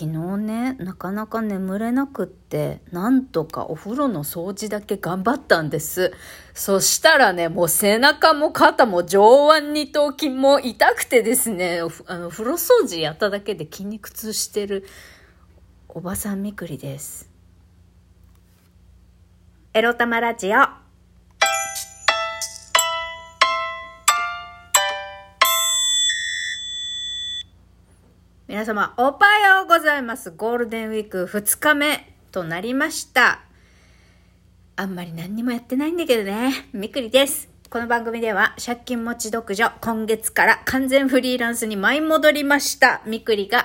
昨日ねなかなか眠れなくってなんとかお風呂の掃除だけ頑張ったんです。そしたらねもう背中も肩も上腕二頭筋も痛くてですねあの風呂掃除やっただけで筋肉痛してるおばさんみくりです。エロ玉ラジオ。皆様、おはようございます。ゴールデンウィーク2日目となりました。あんまり何にもやってないんだけどね。みくりです。この番組では借金持ち独女、今月から完全フリーランスに舞い戻りました。みくりが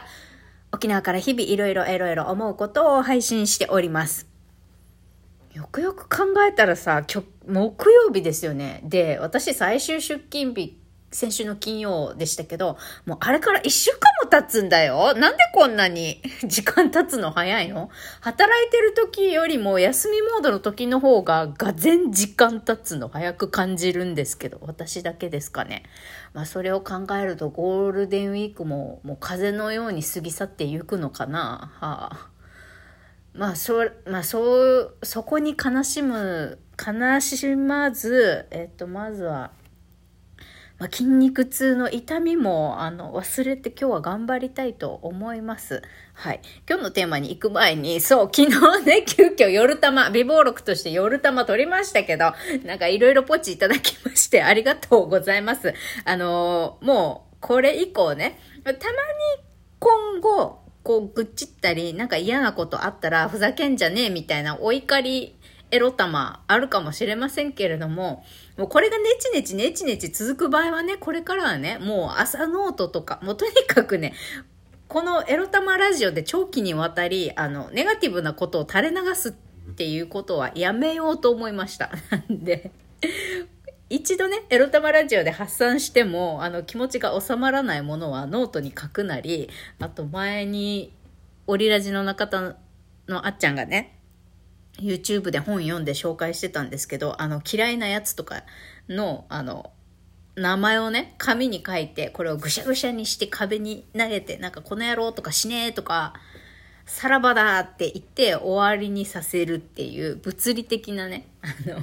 沖縄から日々いろいろいろいろ思うことを配信しております。よくよく考えたらさ、木曜日ですよね。で、私最終出勤日先週の金曜でしたけど、もうあれから一週間も経つんだよ。なんでこんなに 時間経つの早いの？働いてる時よりも休みモードの時の方ががぜ時間経つの早く感じるんですけど、私だけですかね。まあそれを考えるとゴールデンウィークももう風のように過ぎ去ってゆくのかな？はあまあ、そ、まあ、そう、そこに悲しむ、悲しまず、えっと、まずは、まあ、筋肉痛の痛みもあの忘れて今日は頑張りたいと思います。はい。今日のテーマに行く前に、そう、昨日ね、急遽夜玉、美貌録として夜玉取りましたけど、なんかいろいろポチいただきましてありがとうございます。あのー、もう、これ以降ね、たまに今後、こう、ぐっちったり、なんか嫌なことあったら、ふざけんじゃねえみたいなお怒りエロ玉あるかもしれませんけれども、もうこれがネチネチネチネチ続く場合はね、これからはね、もう朝ノートとか、もうとにかくね、このエロ玉ラジオで長期にわたり、あの、ネガティブなことを垂れ流すっていうことはやめようと思いました。なんで、一度ね、エロ玉ラジオで発散しても、あの、気持ちが収まらないものはノートに書くなり、あと前に、オリラジの中田のあっちゃんがね、YouTube で本読んで紹介してたんですけど、あの、嫌いなやつとかの、あの、名前をね、紙に書いて、これをぐしゃぐしゃにして壁に投げて、なんかこの野郎とか死ねーとか、さらばだって言って終わりにさせるっていう物理的なね、あの、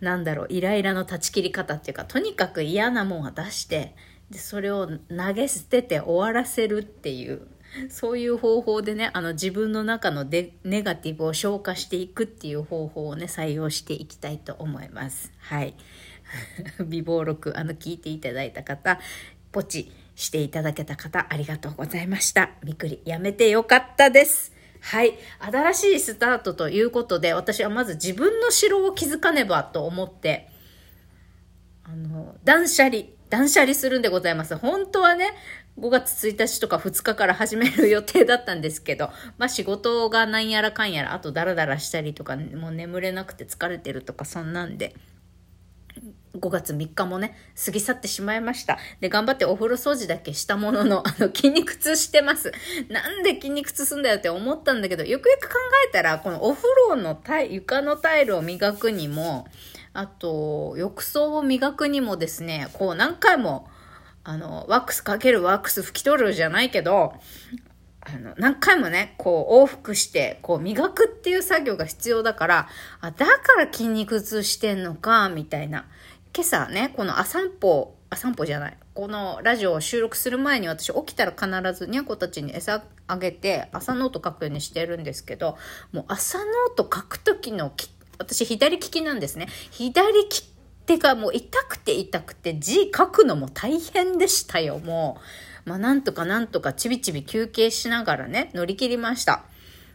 なんだろう、イライラの断ち切り方っていうか、とにかく嫌なもんは出して、で、それを投げ捨てて終わらせるっていう そういう方法でね、あの自分の中のネガティブを消化していくっていう方法をね、採用していきたいと思います。はい。美貌録、あの、聞いていただいた方、ポチしていただけた方、ありがとうございました。びくり、やめてよかったです。はい。新しいスタートということで、私はまず自分の城を築かねばと思って、あの、断捨離、断捨離するんでございます。本当はね、5月1日とか2日から始める予定だったんですけど、まあ仕事がなんやらかんやら、あとダラダラしたりとか、もう眠れなくて疲れてるとか、そんなんで、5月3日もね、過ぎ去ってしまいました。で、頑張ってお風呂掃除だけしたものの、あの、筋肉痛してます。なんで筋肉痛すんだよって思ったんだけど、よくよく考えたら、このお風呂のタイ、床のタイルを磨くにも、あと、浴槽を磨くにもですね、こう何回も、あの、ワックスかけるワックス拭き取るじゃないけど、あの、何回もね、こう往復して、こう磨くっていう作業が必要だから、あ、だから筋肉痛してんのか、みたいな。今朝ね、この朝散歩、あ、散歩じゃない。このラジオを収録する前に私起きたら必ずにゃこたちに餌あげて朝ノート書くようにしてるんですけど、もう朝ノート書くときの私左利きなんですね。左利き手がもう痛くて痛くて字書くのも大変でしたよ、もう。まあなんとかなんとかちびちび休憩しながらね、乗り切りました。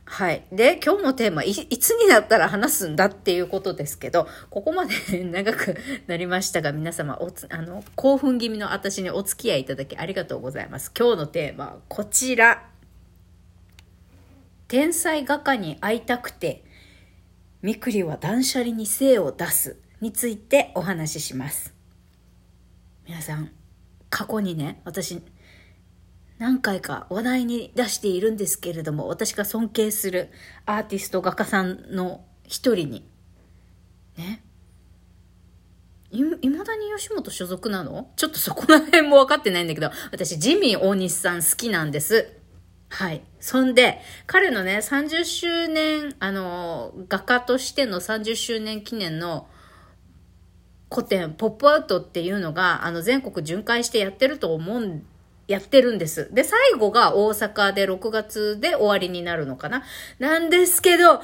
はい。で、今日のテーマい、いつになったら話すんだっていうことですけど、ここまで長くなりましたが、皆様、おつ、あの、興奮気味の私にお付き合いいただきありがとうございます。今日のテーマはこちら。天才画家に会いたくて、みくりは断捨離に精を出す。についてお話しします。皆さん、過去にね、私、何回か話題に出しているんですけれども、私が尊敬するアーティスト画家さんの一人に、ね、い、いまだに吉本所属なの？ちょっとそこら辺も分かってないんだけど、私、ジミー大西さん好きなんです。はい。そんで、彼のね、30周年、あの、画家としての30周年記念の古典、ポップアウトっていうのが、あの、全国巡回してやってると思うんやってるんです。で、最後が大阪で6月で終わりになるのかななんですけど、なん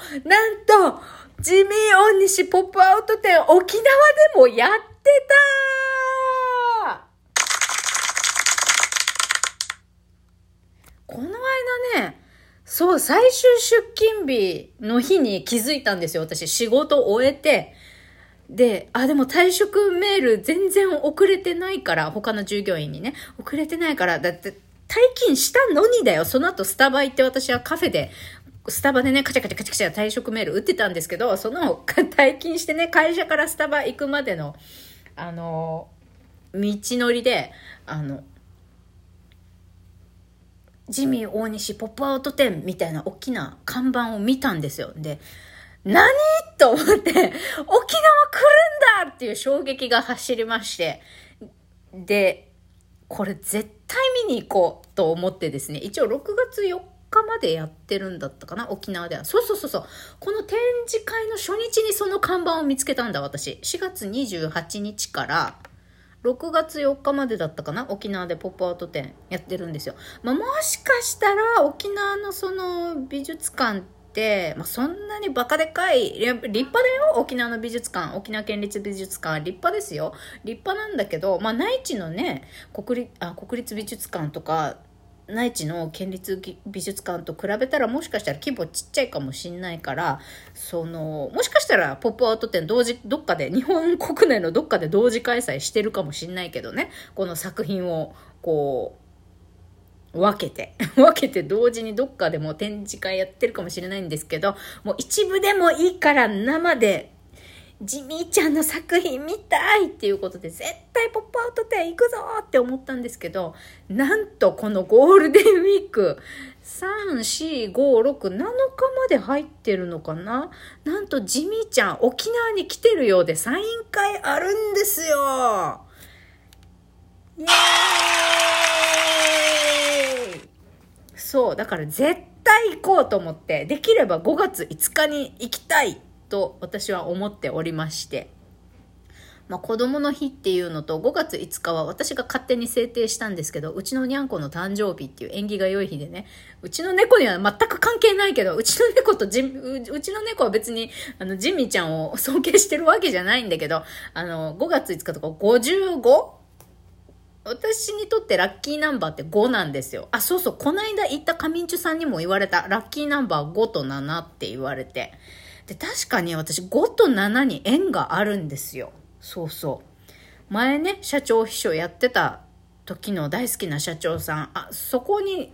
と、ジミー大西ポップアウト展沖縄でもやってたこの間ね、そう、最終出勤日の日に気づいたんですよ。私、仕事終えて、で、あ、でも退職メール全然遅れてないから、他の従業員にね、遅れてないから、だって、退勤したのにだよ。その後スタバ行って私はカフェで、スタバでね、カチャカチャカチャカチャ退職メール打ってたんですけど、その 退勤してね、会社からスタバ行くまでの、あの、道のりで、あの、ジミー大西ポップアウト店みたいな大きな看板を見たんですよ。で、何？と思って、沖縄来るんだっていう衝撃が走りまして、で、これ絶対見に行こうと思ってですね、一応6月4日までやってるんだったかな沖縄では。そうそうそうそう。この展示会の初日にその看板を見つけたんだ、私。4月28日から、6月4日までだったかな沖縄でポップアウト展やってるんですよ。まあ、もしかしたら沖縄のその美術館、まあ、そんなにバカでかい、立派だよ、沖縄の美術館、沖縄県立美術館、立派ですよ。立派なんだけど、まあ、内地のね、国立、あ、国立美術館とか、内地の県立美術館と比べたらもしかしたら規模ちっちゃいかもしんないからそのもしかしたらポップアウト展同時どっかで日本国内のどっかで同時開催してるかもしんないけどね。この作品をこう分けて、分けて同時にどっかでも展示会やってるかもしれないんですけど、もう一部でもいいから生で、ジミーちゃんの作品見たいっていうことで、絶対ポップアウト展行くぞって思ったんですけど、なんとこのゴールデンウィーク、3、4、5、6、7日まで入ってるのかな？なんとジミーちゃん沖縄に来てるようでサイン会あるんですよ。イエーイ！そう、だから絶対行こうと思って、できれば5月5日に行きたいと私は思っておりまして。まあ、子供の日っていうのと5月5日は私が勝手に制定したんですけど、うちのにゃんこの誕生日っていう縁起が良い日でね、うちの猫には全く関係ないけど、うちの猫とじうちの猫は別にあのジミーちゃんを尊敬してるわけじゃないんだけど、あの5月5日とか 55? 私にとってラッキーナンバーって5なんですよ。あ、そうそう、こないだ行ったカミンチュさんにも言われた。ラッキーナンバー5と7って言われて。で、確かに私5と7に縁があるんですよ。そうそう。前ね、社長秘書やってた時の大好きな社長さん、あ、そこに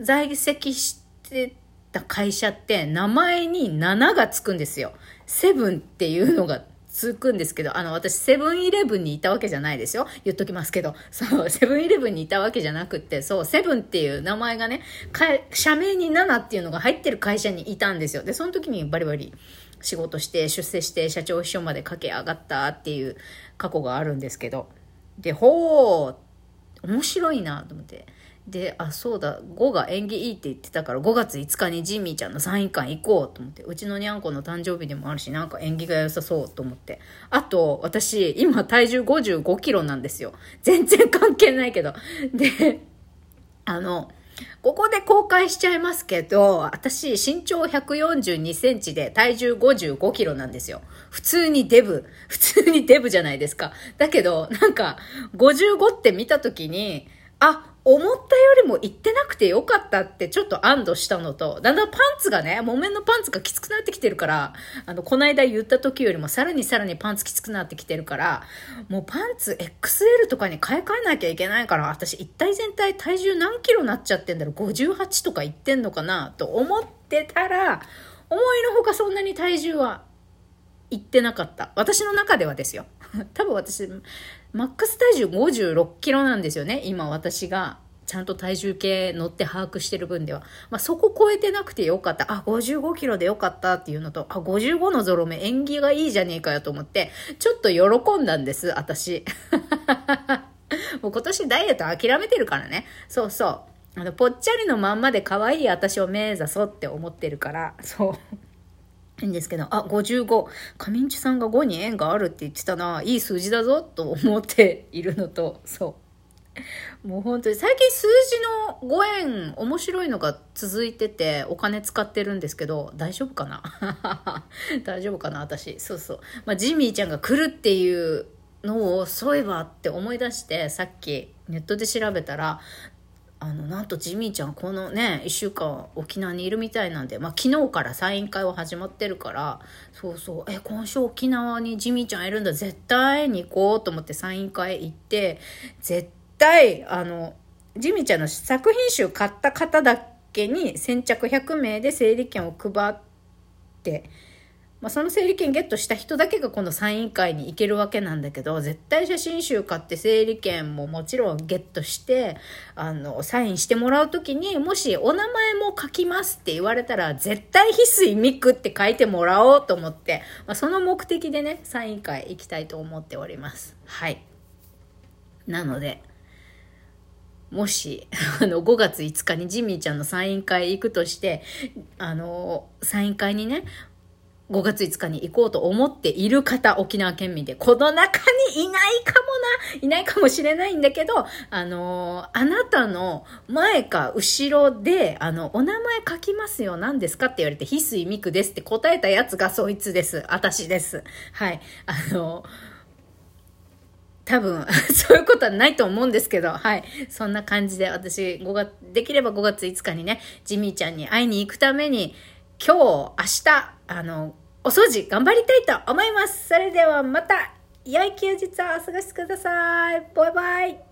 在籍してた会社って名前に7がつくんですよ。セブンっていうのが続くんですけど、あの、私、セブンイレブンにいたわけじゃないですよ。言っときますけど。そう、セブンイレブンにいたわけじゃなくって、そう、セブンっていう名前がね、社名に7っていうのが入ってる会社にいたんですよ。で、その時にバリバリ仕事して、出世して、社長秘書まで駆け上がったっていう過去があるんですけど。で、ほー、面白いなと思って。で、あ、そうだ、5が縁起いいって言ってたから5月5日にジミーちゃんのサイン会行こうと思って、うちのにゃんこの誕生日でもあるし、なんか縁起が良さそうと思って。あと、私、今体重55キロなんですよ。全然関係ないけど。で、あの、ここで公開しちゃいますけど、私身長142センチで体重55キロなんですよ。普通にデブ。普通にデブじゃないですか。だけど、なんか、55って見たときに、あ、思ったよりも行ってなくてよかったってちょっと安堵したのと、だんだんパンツがね、木綿のパンツがきつくなってきてるから、あの、この間言った時よりもさらにさらにパンツきつくなってきてるから、もうパンツ XL とかに買い替えなきゃいけないから、私一体全体体重何キロなっちゃってんだろう ?58 とか言ってんのかなと思ってたら、思いのほかそんなに体重は行ってなかった。私の中ではですよ。多分私、マックス体重56キロなんですよね。今私がちゃんと体重計乗って把握してる分では。まあ、そこ超えてなくてよかった。あ、55キロでよかったっていうのと、あ、55のゾロ目縁起がいいじゃねえかよと思って、ちょっと喜んだんです、私。もう今年ダイエット諦めてるからね。そうそう。あの、ぽっちゃりのまんまで可愛い私を目指そうって思ってるから、そう。いいんですけど、あ、55。上地さんが5に縁があるって言ってたな。いい数字だぞ、と思っているのと、そう。もう本当に、最近数字の5円面白いのが続いてて、お金使ってるんですけど、大丈夫かな？大丈夫かな私。そうそう。まあ、ジミーちゃんが来るっていうのを、そういえばって思い出して、さっきネットで調べたら、あの、なんとジミーちゃんこのね、一週間沖縄にいるみたいなんで、まあ昨日からサイン会は始まってるから、そうそう、え、今週沖縄にジミーちゃんいるんだ、絶対に行こうと思ってサイン会行って、絶対、あの、ジミーちゃんの作品集買った方だけに先着100名で整理券を配って、まあ、その整理券ゲットした人だけがこのサイン会に行けるわけなんだけど、絶対写真集買って整理券ももちろんゲットして、あの、サインしてもらうときに、もしお名前も書きますって言われたら、絶対翡翠ミクって書いてもらおうと思って、まあ、その目的でね、サイン会行きたいと思っております。はい。なので、もし、あの、5月5日にジミーちゃんのサイン会行くとして、あの、サイン会にね、5月5日に行こうと思っている方、沖縄県民で、この中にいないかもな、いないかもしれないんだけど、あのー、あなたの前か後ろで、あの、お名前書きますよ、何ですかって言われて、翡翠美久ですって答えたやつがそいつです。私です。はい。あのー多分、そういうことはないと思うんですけど、はい。そんな感じで、私、5月、できれば5月5日にね、ジミーちゃんに会いに行くために、今日、明日、あの、お掃除頑張りたいと思います。それではまた、良い休日をお過ごしください。バイバイ。